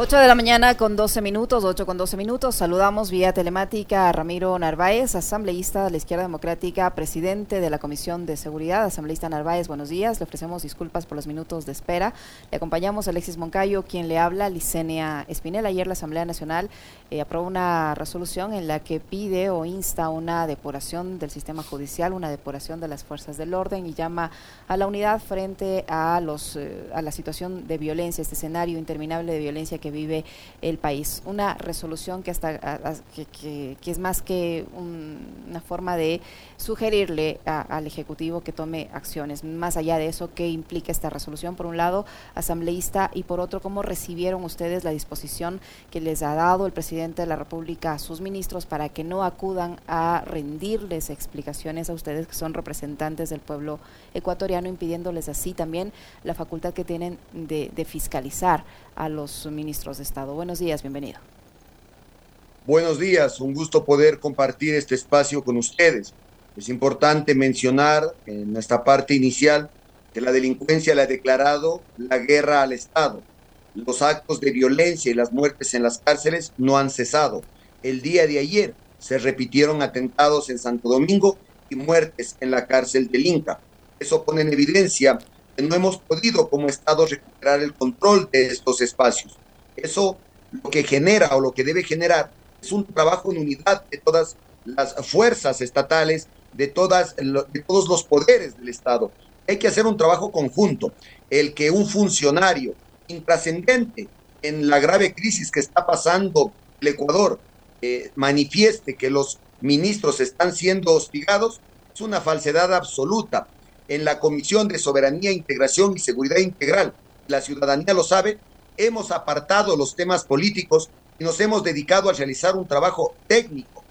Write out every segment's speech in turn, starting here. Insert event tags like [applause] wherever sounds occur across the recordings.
8 de la mañana con 12 minutos, 8 con 12 minutos. Saludamos vía telemática a Ramiro Narváez, asambleísta de la Izquierda Democrática, presidente de la Comisión de Seguridad. Asambleísta Narváez, buenos días. Le ofrecemos disculpas por los minutos de espera. Le acompañamos a Alexis Moncayo, quien le habla, Licenia Espinel. Ayer la Asamblea Nacional eh, aprobó una resolución en la que pide o insta una depuración del sistema judicial, una depuración de las fuerzas del orden y llama a la unidad frente a, los, eh, a la situación de violencia, este escenario interminable de violencia que vive el país. Una resolución que, hasta, que, es más que una forma de sugerirle al Ejecutivo que tome acciones. Más allá de eso, ¿qué implica esta resolución? Por un lado, asambleísta y por otro, ¿cómo recibieron ustedes la disposición que les ha dado el presidente de la República a sus ministros para que no acudan a rendirles explicaciones a ustedes que son representantes del pueblo ecuatoriano, impidiéndoles así también la facultad que tienen de fiscalizar a los ministros Estado. Buenos días, bienvenido. Buenos días, un gusto poder compartir este espacio con ustedes. Es importante mencionar en esta parte inicial que la delincuencia le ha declarado la guerra al Estado. Los actos de violencia y las muertes en las cárceles no han cesado. El día de ayer se repitieron atentados en Santo Domingo y muertes en la cárcel del Inca. Eso pone en evidencia no hemos podido como Estado recuperar el control de estos espacios. Eso lo que genera o lo que debe generar es un trabajo en unidad de todas las fuerzas estatales, de, todas, de todos los poderes del Estado. Hay que hacer un trabajo conjunto. El que un funcionario intrascendente en la grave crisis que está pasando el Ecuador eh, manifieste que los ministros están siendo hostigados es una falsedad absoluta en la Comisión de Soberanía, Integración y Seguridad Integral, la ciudadanía lo sabe, hemos apartado los temas políticos y nos hemos dedicado a realizar un trabajo técnico.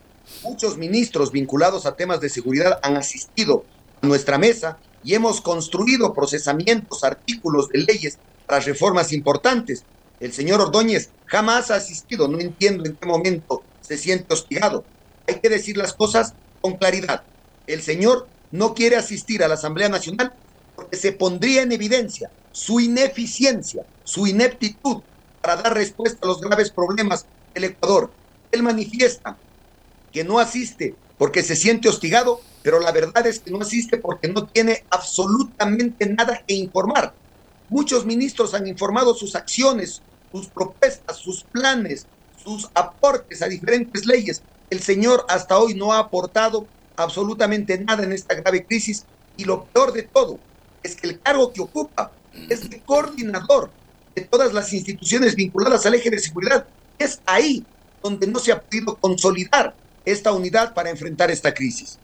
Muchos ministros vinculados a temas de seguridad han asistido a nuestra mesa y hemos construido procesamientos, artículos de leyes para reformas importantes. El señor Ordóñez jamás ha asistido, no entiendo en qué momento se siente hostigado. Hay que decir las cosas con claridad. El señor no quiere asistir a la Asamblea Nacional porque se pondría en evidencia su ineficiencia, su ineptitud para dar respuesta a los graves problemas del Ecuador. Él manifiesta que no asiste porque se siente hostigado, pero la verdad es que no asiste porque no tiene absolutamente nada que informar. Muchos ministros han informado sus acciones, sus propuestas, sus planes, sus aportes a diferentes leyes. El señor hasta hoy no ha aportado absolutamente nada en esta grave crisis y lo peor de todo es que el cargo que ocupa es el coordinador de todas las instituciones vinculadas al eje de seguridad. Es ahí donde no se ha podido consolidar esta unidad para enfrentar esta crisis.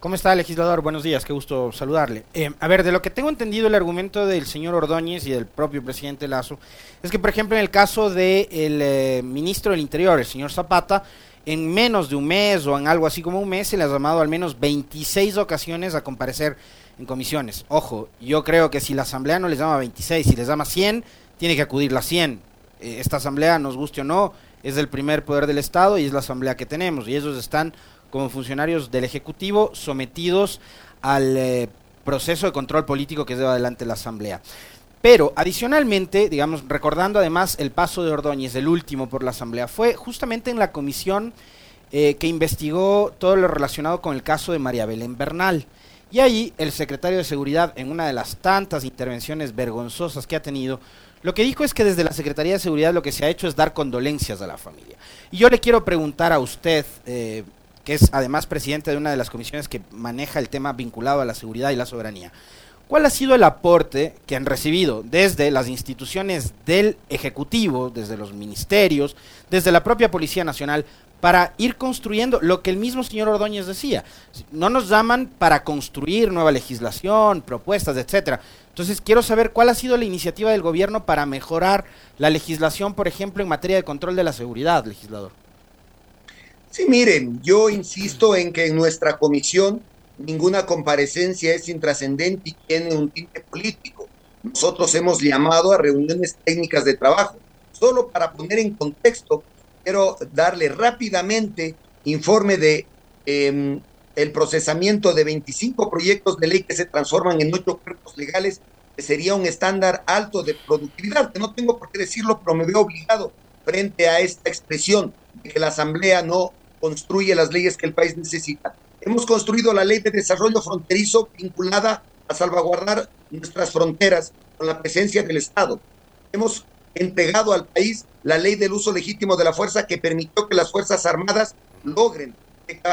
¿Cómo está, legislador? Buenos días, qué gusto saludarle. Eh, a ver, de lo que tengo entendido, el argumento del señor Ordóñez y del propio presidente Lazo es que, por ejemplo, en el caso del de eh, ministro del Interior, el señor Zapata, en menos de un mes o en algo así como un mes se les ha llamado al menos 26 ocasiones a comparecer en comisiones. Ojo, yo creo que si la asamblea no les llama 26, si les llama 100, tiene que acudir la 100. Eh, esta asamblea, nos guste o no, es el primer poder del Estado y es la asamblea que tenemos. Y ellos están como funcionarios del Ejecutivo sometidos al eh, proceso de control político que lleva adelante la asamblea. Pero adicionalmente, digamos, recordando además el paso de Ordóñez, el último por la Asamblea, fue justamente en la comisión eh, que investigó todo lo relacionado con el caso de María Belén Bernal. Y ahí el secretario de Seguridad, en una de las tantas intervenciones vergonzosas que ha tenido, lo que dijo es que desde la Secretaría de Seguridad lo que se ha hecho es dar condolencias a la familia. Y yo le quiero preguntar a usted, eh, que es además presidente de una de las comisiones que maneja el tema vinculado a la seguridad y la soberanía. ¿Cuál ha sido el aporte que han recibido desde las instituciones del Ejecutivo, desde los ministerios, desde la propia Policía Nacional, para ir construyendo lo que el mismo señor Ordóñez decía? No nos llaman para construir nueva legislación, propuestas, etcétera. Entonces quiero saber cuál ha sido la iniciativa del gobierno para mejorar la legislación, por ejemplo, en materia de control de la seguridad, legislador. Sí, miren, yo insisto en que en nuestra comisión ninguna comparecencia es intrascendente y tiene un tinte político. Nosotros hemos llamado a reuniones técnicas de trabajo. Solo para poner en contexto, quiero darle rápidamente informe de em, el procesamiento de 25 proyectos de ley que se transforman en ocho cuerpos legales que sería un estándar alto de productividad, que no tengo por qué decirlo, pero me veo obligado frente a esta expresión de que la Asamblea no construye las leyes que el país necesita. Hemos construido la ley de desarrollo fronterizo vinculada a salvaguardar nuestras fronteras con la presencia del Estado. Hemos entregado al país la ley del uso legítimo de la fuerza que permitió que las Fuerzas Armadas logren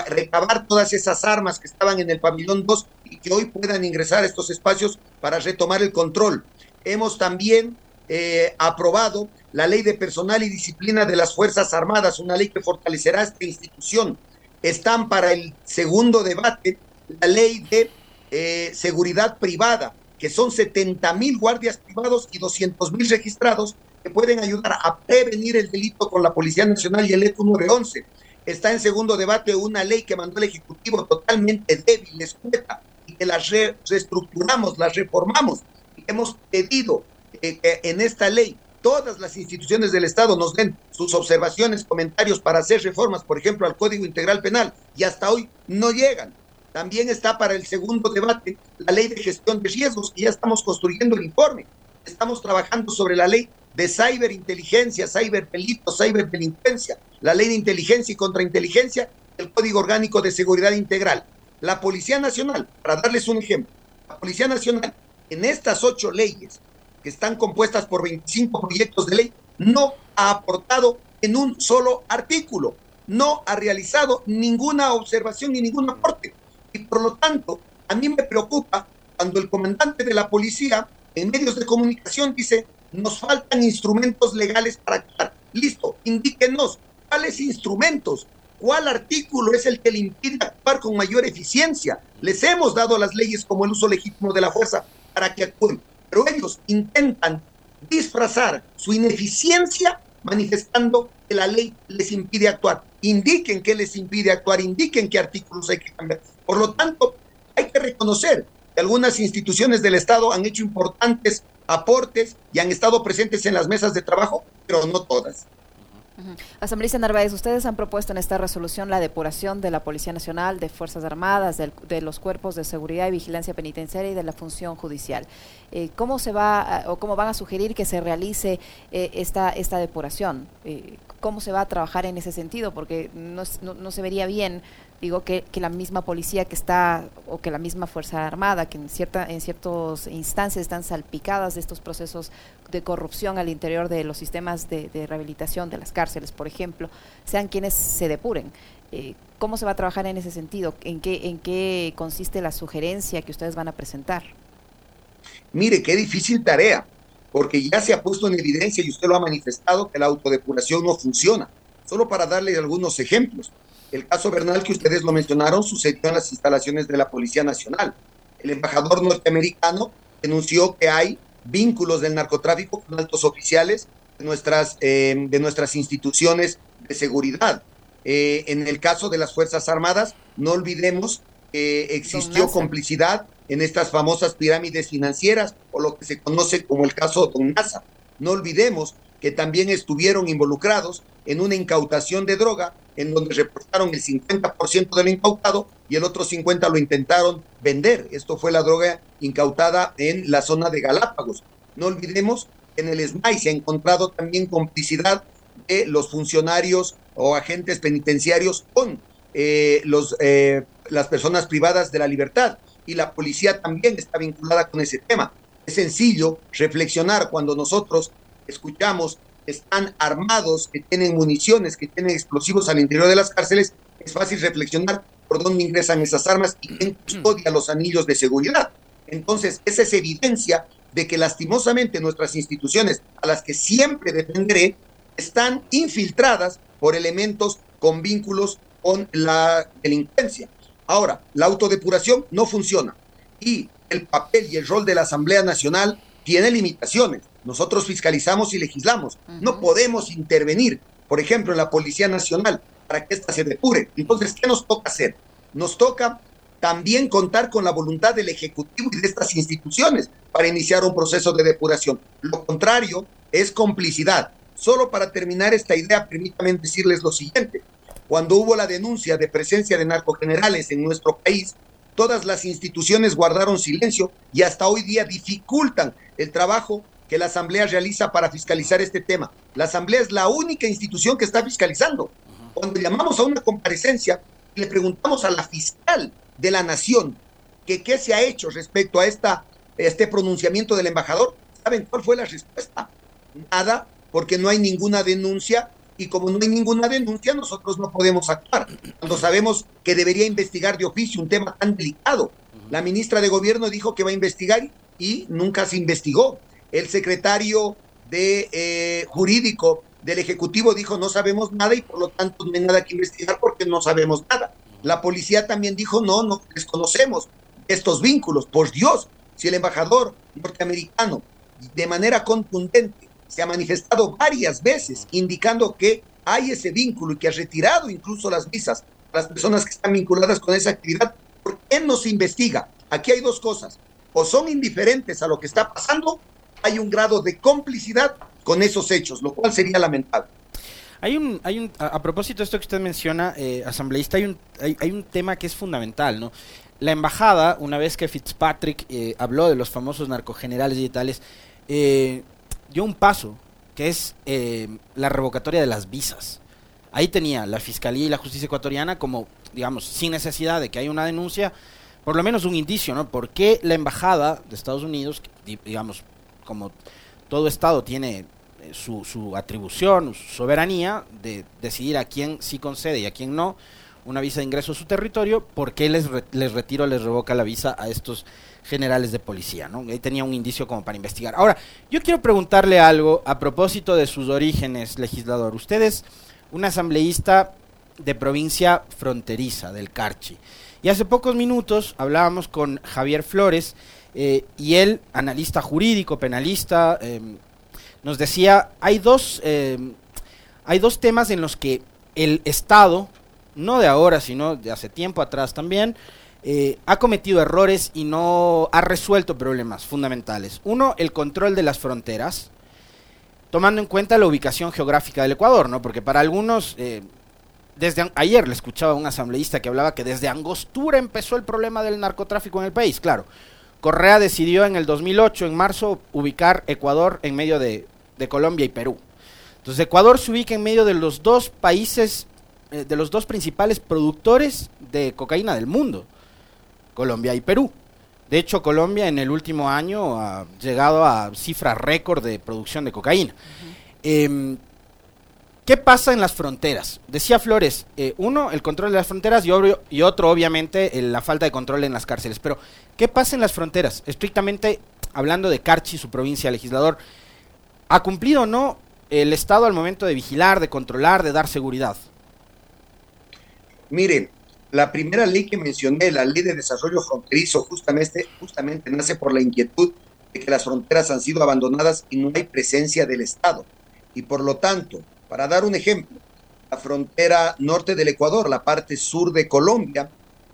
recabar todas esas armas que estaban en el pabellón 2 y que hoy puedan ingresar a estos espacios para retomar el control. Hemos también eh, aprobado la ley de personal y disciplina de las Fuerzas Armadas, una ley que fortalecerá esta institución. Están para el segundo debate la ley de eh, seguridad privada, que son 70 mil guardias privados y 200 mil registrados que pueden ayudar a prevenir el delito con la Policía Nacional y el ECO 911. Está en segundo debate una ley que mandó el Ejecutivo totalmente débil, escueta, y que la reestructuramos, la reformamos. Y hemos pedido eh, que en esta ley todas las instituciones del Estado nos den sus observaciones, comentarios para hacer reformas, por ejemplo, al Código Integral Penal, y hasta hoy no llegan. También está para el segundo debate la ley de gestión de riesgos, y ya estamos construyendo el informe. Estamos trabajando sobre la ley de ciberinteligencia, ciberdelito, ciberdelincuencia, la ley de inteligencia y contrainteligencia, el Código Orgánico de Seguridad Integral. La Policía Nacional, para darles un ejemplo, la Policía Nacional en estas ocho leyes que están compuestas por 25 proyectos de ley, no ha aportado en un solo artículo, no ha realizado ninguna observación ni ningún aporte. Y por lo tanto, a mí me preocupa cuando el comandante de la policía en medios de comunicación dice, nos faltan instrumentos legales para actuar. Listo, indíquenos cuáles instrumentos, cuál artículo es el que le impide actuar con mayor eficiencia. Les hemos dado las leyes como el uso legítimo de la fuerza para que actúen, pero ellos intentan disfrazar su ineficiencia manifestando que la ley les impide actuar. Indiquen qué les impide actuar, indiquen qué artículos hay que cambiar. Por lo tanto, hay que reconocer algunas instituciones del Estado han hecho importantes aportes y han estado presentes en las mesas de trabajo, pero no todas. Asambleísta Narváez, ustedes han propuesto en esta resolución la depuración de la Policía Nacional, de Fuerzas Armadas, de los cuerpos de seguridad y vigilancia penitenciaria y de la función judicial. Eh, ¿Cómo se va o cómo van a sugerir que se realice eh, esta, esta depuración? Eh, ¿Cómo se va a trabajar en ese sentido? Porque no, se vería bien digo que, que, la misma policía que está o que la misma fuerza armada que en cierta en ciertas instancias están salpicadas de estos procesos de corrupción al interior de los sistemas de, rehabilitación de las cárceles por ejemplo sean quienes se depuren. Eh, cómo se va a trabajar en ese sentido en qué en qué consiste la sugerencia que ustedes van a presentar mire qué difícil tarea porque ya se ha puesto en evidencia y usted lo ha manifestado que la autodepuración no funciona solo para darle algunos ejemplos el caso Bernal que ustedes lo mencionaron sucedió en las instalaciones de la Policía Nacional. El embajador norteamericano denunció que hay vínculos del narcotráfico con altos oficiales de nuestras, eh, de nuestras instituciones de seguridad. Eh, en el caso de las Fuerzas Armadas, no olvidemos que existió complicidad en estas famosas pirámides financieras o lo que se conoce como el caso Don NASA. No olvidemos que también estuvieron involucrados en una incautación de droga en donde reportaron el 50% de lo incautado y el otro 50% lo intentaron vender. Esto fue la droga incautada en la zona de Galápagos. No olvidemos que en el SMAI se ha encontrado también complicidad de los funcionarios o agentes penitenciarios con eh, los, eh, las personas privadas de la libertad y la policía también está vinculada con ese tema. Es sencillo reflexionar cuando nosotros escuchamos están armados, que tienen municiones, que tienen explosivos al interior de las cárceles, es fácil reflexionar por dónde ingresan esas armas y quién custodia los anillos de seguridad. Entonces, esa es evidencia de que lastimosamente nuestras instituciones, a las que siempre defenderé, están infiltradas por elementos con vínculos con la delincuencia. Ahora, la autodepuración no funciona y el papel y el rol de la Asamblea Nacional tiene limitaciones. Nosotros fiscalizamos y legislamos. No podemos intervenir, por ejemplo, en la Policía Nacional para que ésta se depure. Entonces, ¿qué nos toca hacer? Nos toca también contar con la voluntad del Ejecutivo y de estas instituciones para iniciar un proceso de depuración. Lo contrario es complicidad. Solo para terminar esta idea, permítanme decirles lo siguiente. Cuando hubo la denuncia de presencia de narcogenerales en nuestro país, todas las instituciones guardaron silencio y hasta hoy día dificultan el trabajo que la Asamblea realiza para fiscalizar este tema. La Asamblea es la única institución que está fiscalizando. Cuando llamamos a una comparecencia, le preguntamos a la fiscal de la Nación que qué se ha hecho respecto a esta, este pronunciamiento del embajador. ¿Saben cuál fue la respuesta? Nada, porque no hay ninguna denuncia y como no hay ninguna denuncia, nosotros no podemos actuar. Cuando sabemos que debería investigar de oficio un tema tan delicado. La ministra de Gobierno dijo que va a investigar y nunca se investigó. El secretario de eh, jurídico del Ejecutivo dijo no sabemos nada y por lo tanto no hay nada que investigar porque no sabemos nada. La policía también dijo no, no desconocemos estos vínculos. Por Dios, si el embajador norteamericano de manera contundente se ha manifestado varias veces indicando que hay ese vínculo y que ha retirado incluso las visas a las personas que están vinculadas con esa actividad, ¿por qué no se investiga? Aquí hay dos cosas. O son indiferentes a lo que está pasando, hay un grado de complicidad con esos hechos, lo cual sería lamentable. Hay un, hay un, a, propósito de esto que usted menciona, eh, asambleísta, hay un, hay, hay, un tema que es fundamental, ¿no? La embajada, una vez que Fitzpatrick eh, habló de los famosos narcogenerales y tales, eh, dio un paso, que es eh, la revocatoria de las visas. Ahí tenía la Fiscalía y la Justicia ecuatoriana como, digamos, sin necesidad de que haya una denuncia, por lo menos un indicio, ¿no? ¿Por qué la Embajada de Estados Unidos, digamos, como todo Estado tiene eh, su, su atribución, su soberanía de decidir a quién sí concede y a quién no una visa de ingreso a su territorio, ¿por qué les, les retiro, les revoca la visa a estos generales de policía, ¿no? Ahí tenía un indicio como para investigar. Ahora, yo quiero preguntarle algo a propósito de sus orígenes, legislador. Usted es un asambleísta de provincia fronteriza, del Carchi. Y hace pocos minutos hablábamos con Javier Flores, eh, y él, analista jurídico, penalista, em, nos decía, hay dos, em, hay dos temas en los que el Estado, no de ahora, sino de hace tiempo atrás también, eh, ha cometido errores y no ha resuelto problemas fundamentales. Uno, el control de las fronteras, tomando en cuenta la ubicación geográfica del Ecuador, ¿no? Porque para algunos, eh, desde ayer le escuchaba a un asambleísta que hablaba que desde Angostura empezó el problema del narcotráfico en el país, claro. Correa decidió en el 2008, en marzo, ubicar Ecuador en medio de, Colombia y Perú. Entonces Ecuador se ubica en medio de los dos países, eh, de los dos principales productores de cocaína del mundo. Colombia y Perú. De hecho, Colombia en el último año ha llegado a cifras récord de producción de cocaína. Em, ¿Qué pasa en las fronteras? Decía Flores, eh, uno, el control de las fronteras y, y otro, obviamente, la falta de control en las cárceles. Pero, ¿qué pasa en las fronteras? Estrictamente hablando de Carchi, su provincia legislador, ¿ha cumplido o no el Estado al momento de vigilar, de controlar, de dar seguridad? Miren, la primera ley que mencioné, la ley de desarrollo fronterizo, justamente, justamente nace por la inquietud de que las fronteras han sido abandonadas y no hay presencia del Estado. Y por lo tanto, para dar un ejemplo, la frontera norte del Ecuador, la parte sur de Colombia,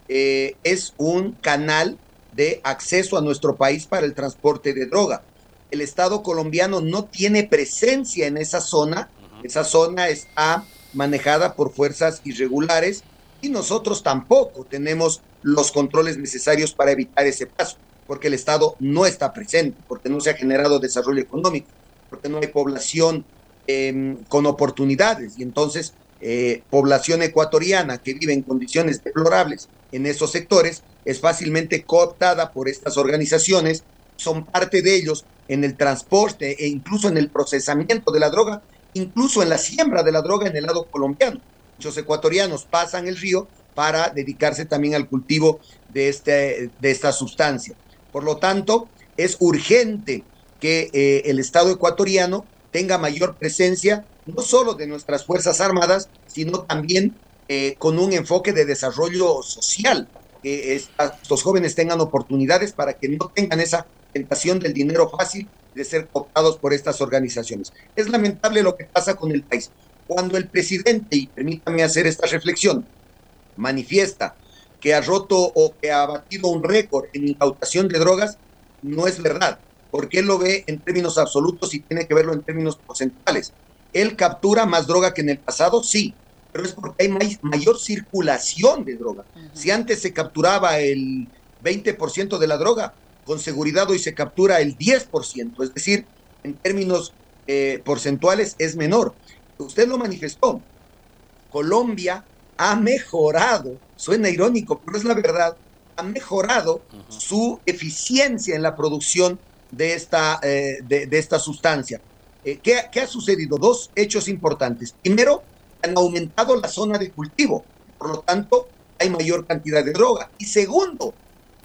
eh, es un canal de acceso a nuestro país para el transporte de droga. El Estado colombiano no tiene presencia en esa zona. Esa zona está manejada por fuerzas irregulares y nosotros tampoco tenemos los controles necesarios para evitar ese paso, porque el Estado no está presente, porque no se ha generado desarrollo económico, porque no hay población em, con oportunidades. Y entonces eh, población ecuatoriana que vive en condiciones deplorables en esos sectores es fácilmente cooptada por estas organizaciones, son parte de ellos en el transporte e incluso en el procesamiento de la droga, incluso en la siembra de la droga en el lado colombiano muchos ecuatorianos pasan el río para dedicarse también al cultivo de, este, de esta sustancia. Por lo tanto, es urgente que eh, el Estado ecuatoriano tenga mayor presencia, no solo de nuestras Fuerzas Armadas, sino también eh, con un enfoque de desarrollo social, que estos jóvenes tengan oportunidades para que no tengan esa tentación del dinero fácil de ser cooptados por estas organizaciones. Es lamentable lo que pasa con el país. Cuando el presidente, y permítame hacer esta reflexión, manifiesta que ha roto o que ha batido un récord en incautación de drogas, no es verdad, porque él lo ve en términos absolutos y tiene que verlo en términos porcentuales. Él captura más droga que en el pasado, sí, pero es porque hay mayor circulación de droga. Si antes se capturaba el 20% de la droga, con seguridad hoy se captura el 10%, es decir, en términos eh, porcentuales es menor. Usted lo manifestó. Colombia ha mejorado, suena irónico, pero es la verdad, ha mejorado su eficiencia en la producción de esta, eh, de, esta sustancia. Eh, ¿qué, ¿Qué ha sucedido? Dos hechos importantes. Primero, han aumentado la zona de cultivo, por lo tanto, hay mayor cantidad de droga. Y segundo,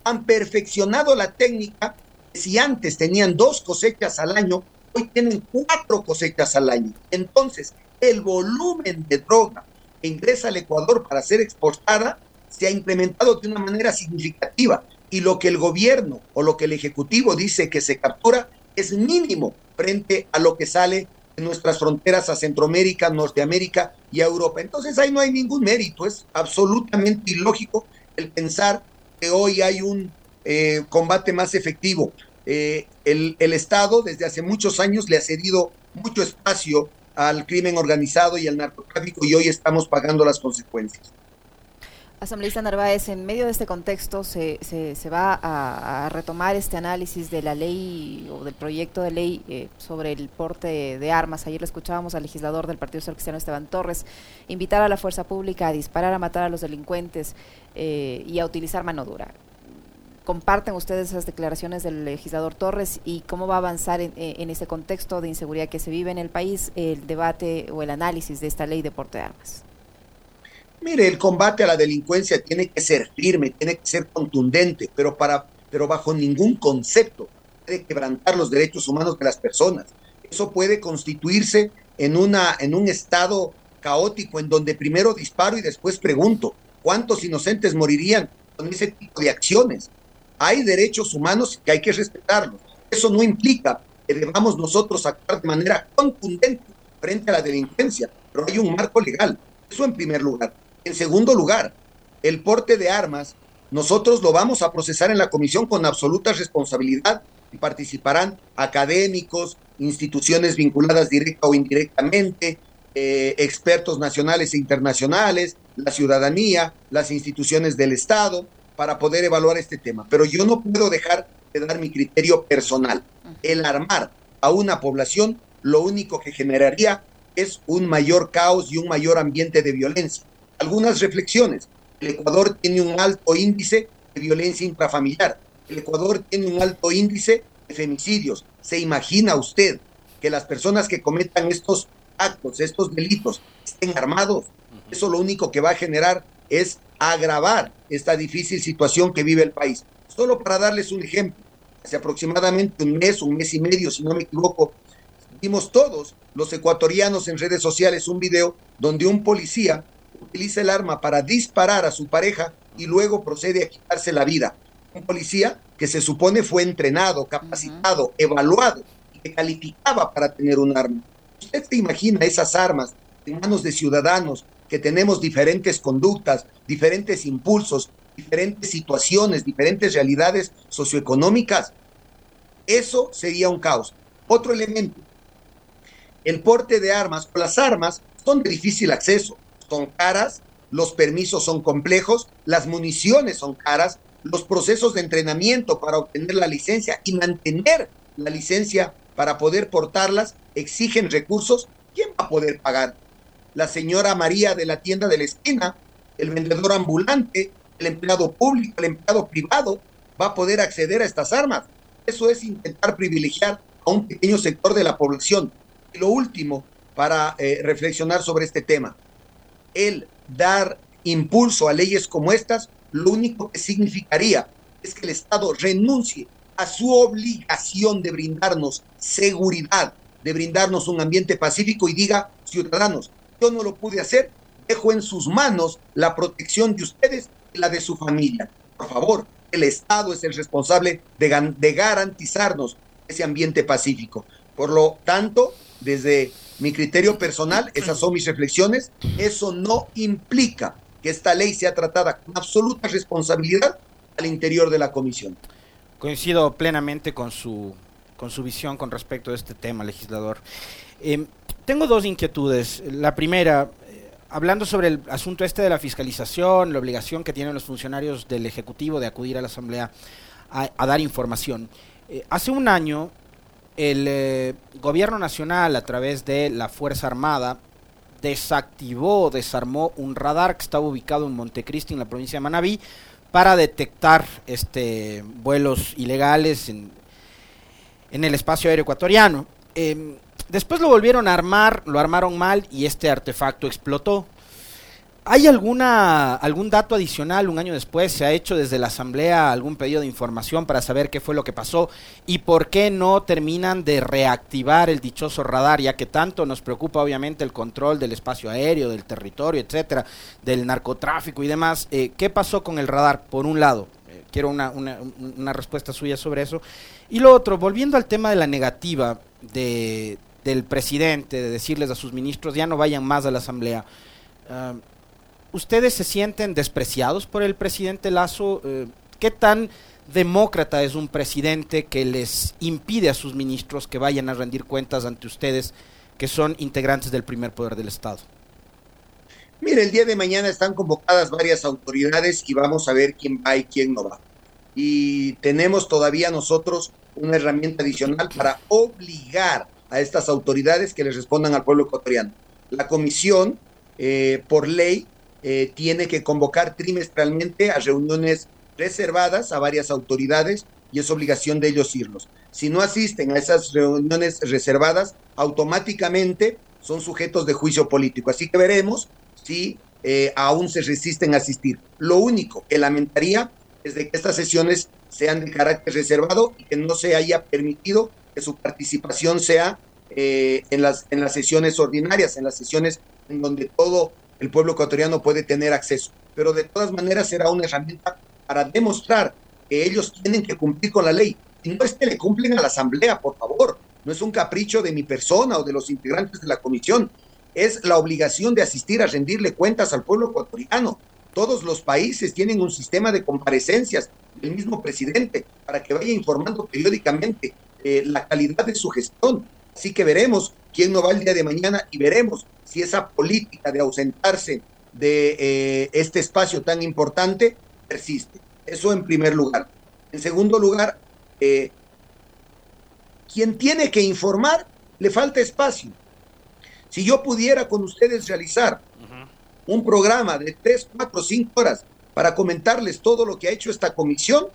han perfeccionado la técnica. Si antes tenían dos cosechas al año, hoy tienen cuatro cosechas al año. Entonces, el volumen de droga que ingresa al Ecuador para ser exportada se ha incrementado de una manera significativa. Y lo que el gobierno o lo que el Ejecutivo dice que se captura es mínimo frente a lo que sale de nuestras fronteras a Centroamérica, Norteamérica y a Europa. Entonces ahí no hay ningún mérito, es absolutamente ilógico el pensar que hoy hay un eh, combate más efectivo. Eh, el, Estado desde hace muchos años le ha cedido mucho espacio al crimen organizado y al narcotráfico y hoy estamos pagando las consecuencias. Asambleísta Narváez, en medio de este contexto se, se, va a, retomar este análisis de la ley o del proyecto de ley eh, sobre el porte de armas. Ayer le escuchábamos al legislador del Partido Social Cristiano Esteban Torres invitar a la fuerza pública a disparar, a matar a los delincuentes eh, y a utilizar mano dura. ¿Comparten ustedes esas declaraciones del legislador Torres y cómo va a avanzar en, en ese contexto de inseguridad que se vive en el país el debate o el análisis de esta ley de porte de armas? Mire, el combate a la delincuencia tiene que ser firme, tiene que ser contundente, pero, para, pero bajo ningún concepto puede quebrantar los derechos humanos de las personas. Eso puede constituirse en, una, en un estado caótico en donde primero disparo y después pregunto, ¿cuántos inocentes morirían con ese tipo de acciones? Hay derechos humanos que hay que respetarlos. Eso no implica que debamos nosotros actuar de manera contundente frente a la delincuencia, pero hay un marco legal. Eso en primer lugar. En segundo lugar, el porte de armas, nosotros lo vamos a procesar en la comisión con absoluta responsabilidad y participarán académicos, instituciones vinculadas directa o indirectamente, eh, expertos nacionales e internacionales, la ciudadanía, las instituciones del Estado, para poder evaluar este tema. Pero yo no puedo dejar de dar mi criterio personal. El armar a una población lo único que generaría es un mayor caos y un mayor ambiente de violencia algunas reflexiones. El Ecuador tiene un alto índice de violencia intrafamiliar. El Ecuador tiene un alto índice de femicidios. ¿Se imagina usted que las personas que cometan estos actos, estos delitos, estén armados? Eso lo único que va a generar es agravar esta difícil situación que vive el país. Solo para darles un ejemplo, hace aproximadamente un mes, un mes y medio, si no me equivoco, vimos todos los ecuatorianos en redes sociales un video donde un policía utiliza el arma para disparar a su pareja y luego procede a quitarse la vida. Un policía que se supone fue entrenado, capacitado, evaluado y que calificaba para tener un arma. ¿Usted se imagina esas armas en manos de ciudadanos que tenemos diferentes conductas, diferentes impulsos, diferentes situaciones, diferentes realidades socioeconómicas? Eso sería un caos. Otro elemento, el porte de armas o las armas son de difícil acceso son caras, los permisos son complejos, las municiones son caras, los procesos de entrenamiento para obtener la licencia y mantener la licencia para poder portarlas exigen recursos. ¿Quién va a poder pagar? La señora María de la tienda de la esquina, el vendedor ambulante, el empleado público, el empleado privado, va a poder acceder a estas armas. Eso es intentar privilegiar a un pequeño sector de la población. Y lo último, para eh, reflexionar sobre este tema, el dar impulso a leyes como estas, lo único que significaría es que el Estado renuncie a su obligación de brindarnos seguridad, de brindarnos un ambiente pacífico y diga, ciudadanos, yo no lo pude hacer, dejo en sus manos la protección de ustedes y la de su familia. Por favor, el Estado es el responsable de, de garantizarnos ese ambiente pacífico. Por lo tanto, desde mi criterio personal, esas son mis reflexiones. Eso no implica que esta ley sea tratada con absoluta responsabilidad al interior de la comisión. Coincido plenamente con su, con su visión con respecto a este tema, legislador. Em, tengo dos inquietudes. La primera, hablando sobre el asunto este de la fiscalización, la obligación que tienen los funcionarios del Ejecutivo de acudir a la Asamblea a, dar información. Eh, hace un año, el eh, Gobierno Nacional, a través de la Fuerza Armada, desactivó, desarmó un radar que estaba ubicado en Montecristi, en la provincia de Manabí, para detectar este, vuelos ilegales en, en el espacio aéreo ecuatoriano. Em, después lo volvieron a armar, lo armaron mal y este artefacto explotó. ¿Hay alguna, algún dato adicional un año después? ¿Se ha hecho desde la Asamblea algún pedido de información para saber qué fue lo que pasó y por qué no terminan de reactivar el dichoso radar, ya que tanto nos preocupa obviamente el control del espacio aéreo, del territorio, etcétera, del narcotráfico y demás? Eh, ¿Qué pasó con el radar, por un lado? Eh, quiero una, una, una respuesta suya sobre eso. Y lo otro, volviendo al tema de la negativa de, del presidente, de decirles a sus ministros, ya no vayan más a la Asamblea. Ah, ¿Ustedes se sienten despreciados por el presidente Lazo? Eh, ¿Qué tan demócrata es un presidente que les impide a sus ministros que vayan a rendir cuentas ante ustedes, que son integrantes del primer poder del Estado? Mire, el día de mañana están convocadas varias autoridades y vamos a ver quién va y quién no va. Y tenemos todavía nosotros una herramienta adicional para obligar a estas autoridades que les respondan al pueblo ecuatoriano. La comisión, eh, por ley, eh, tiene que convocar trimestralmente a reuniones reservadas a varias autoridades y es obligación de ellos irlos. Si no asisten a esas reuniones reservadas, automáticamente son sujetos de juicio político. Así que veremos si eh, aún se resisten a asistir. Lo único que lamentaría es de que estas sesiones sean de carácter reservado y que no se haya permitido que su participación sea eh, en, las, en las sesiones ordinarias, en las sesiones en donde todo el pueblo ecuatoriano puede tener acceso. Pero de todas maneras será una herramienta para demostrar que ellos tienen que cumplir con la ley. Y no es que le cumplen a la Asamblea, por favor. No es un capricho de mi persona o de los integrantes de la comisión. Es la obligación de asistir a rendirle cuentas al pueblo ecuatoriano. Todos los países tienen un sistema de comparecencias del mismo presidente para que vaya informando periódicamente eh, la calidad de su gestión. Así que veremos quién no va el día de mañana y veremos si esa política de ausentarse de eh, este espacio tan importante persiste. Eso en primer lugar. En segundo lugar, eh, quien tiene que informar le falta espacio. Si yo pudiera con ustedes realizar un programa de tres, cuatro, cinco horas para comentarles todo lo que ha hecho esta comisión,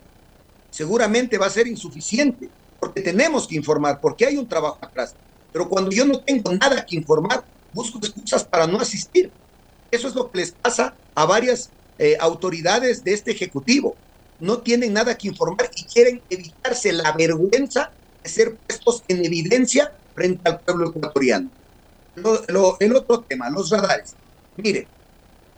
seguramente va a ser insuficiente, porque tenemos que informar, porque hay un trabajo atrás. Pero cuando yo no tengo nada que informar, busco excusas para no asistir. Eso es lo que les pasa a varias eh, autoridades de este Ejecutivo. No tienen nada que informar y quieren evitarse la vergüenza de ser puestos en evidencia frente al pueblo ecuatoriano. el otro tema, los radares. Mire,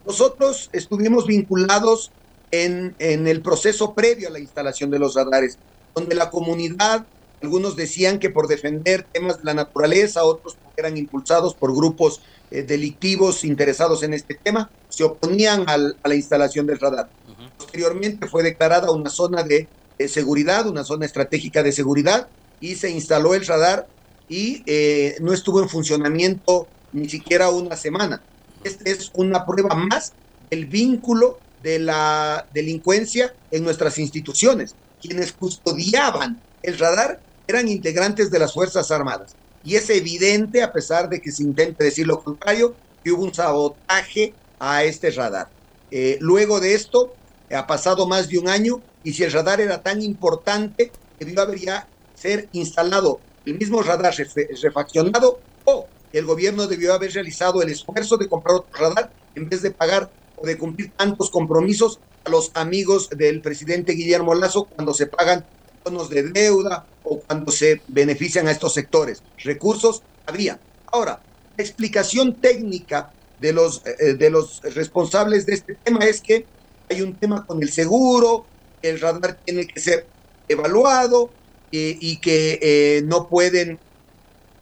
nosotros estuvimos vinculados en, en el proceso previo a la instalación de los radares, donde la comunidad algunos decían que por defender temas de la naturaleza, otros eran impulsados por grupos eh, delictivos interesados en este tema, se oponían a la instalación del radar. Posteriormente fue declarada una zona de, seguridad, una zona estratégica de seguridad, y se instaló el radar y eh, no estuvo en funcionamiento ni siquiera una semana. Esta es una prueba más del vínculo de la delincuencia en nuestras instituciones. Quienes custodiaban el radar eran integrantes de las Fuerzas Armadas. Y es evidente, a pesar de que se intente decir lo contrario, que hubo un sabotaje a este radar. Eh, luego de esto, ha pasado más de un año y si el radar era tan importante, debió haber ya ser instalado el mismo radar refaccionado o el gobierno debió haber realizado el esfuerzo de comprar otro radar en vez de pagar de cumplir tantos compromisos a los amigos del presidente Guillermo Lazo cuando se pagan bonos de deuda o cuando se benefician a estos sectores. Recursos había. Ahora, la explicación técnica de los, eh, de los responsables de este tema es que hay un tema con el seguro, el radar tiene que ser evaluado eh, y que eh, no pueden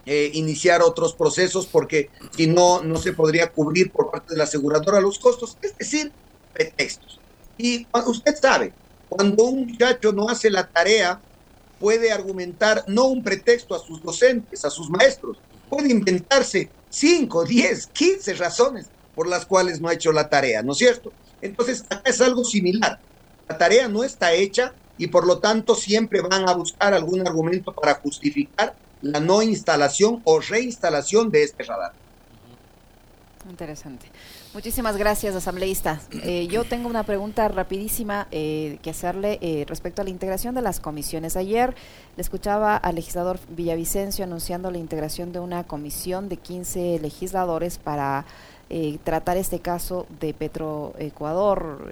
iniciar otros procesos porque si no, no se podría cubrir por parte de la aseguradora los costos, es decir, pretextos. Y usted sabe, cuando un muchacho no hace la tarea, puede argumentar no un pretexto a sus docentes, a sus maestros, puede inventarse 5, 10, 15 razones por las cuales no ha hecho la tarea, ¿no es cierto? Entonces, acá es algo similar. La tarea no está hecha y por lo tanto siempre van a buscar algún argumento para justificar la no instalación o reinstalación de este radar. Interesante. Muchísimas gracias, asambleísta. Eh, yo tengo una pregunta rapidísima eh, que hacerle eh, respecto a la integración de las comisiones. Ayer le escuchaba al legislador Villavicencio anunciando la integración de una comisión de 15 legisladores para tratar este caso de Petroecuador,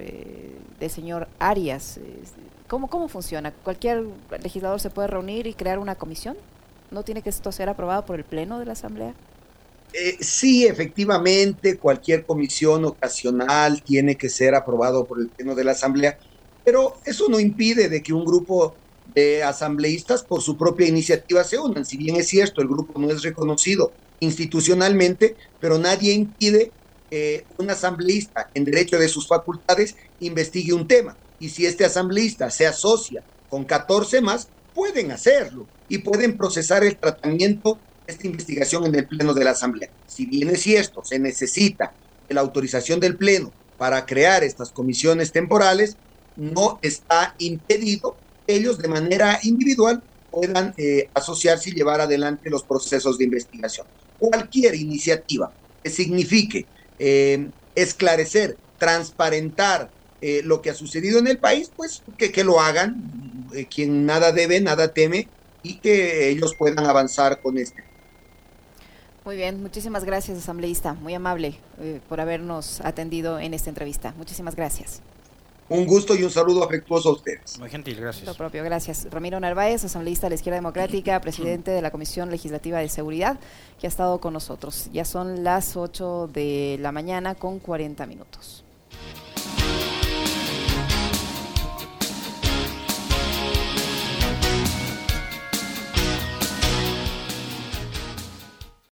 del señor Arias. ¿Cómo, ¿Cómo funciona? ¿Cualquier legislador se puede reunir y crear una comisión? ¿No tiene que esto ser aprobado por el Pleno de la Asamblea? Eh, sí, efectivamente, cualquier comisión ocasional tiene que ser aprobado por el Pleno de la Asamblea, pero eso no impide de que un grupo de asambleístas por su propia iniciativa se unan. Si bien es cierto, el grupo no es reconocido institucionalmente, pero nadie impide que un asambleísta en derecho de sus facultades investigue un tema. Y si este asambleísta se asocia con 14 más, pueden hacerlo y pueden procesar el tratamiento esta investigación en el Pleno de la Asamblea. Si bien es cierto, se necesita la autorización del Pleno para crear estas comisiones temporales, no está impedido que ellos de manera individual puedan eh, asociarse y llevar adelante los procesos de investigación. Cualquier iniciativa que signifique eh, esclarecer, transparentar eh, lo que ha sucedido en el país, pues que, que lo hagan, quien nada debe, nada teme, y que ellos puedan avanzar con este muy bien, muchísimas gracias, asambleísta. Muy amable eh, por habernos atendido en esta entrevista. Muchísimas gracias. Un gusto y un saludo afectuoso a ustedes. Muy gentil, gracias. Lo propio, gracias. Ramiro Narváez, asambleísta de la Izquierda Democrática, [clears throat] presidente de la Comisión Legislativa de Seguridad, que ha estado con nosotros. Ya son las 8 de la mañana con 40 minutos.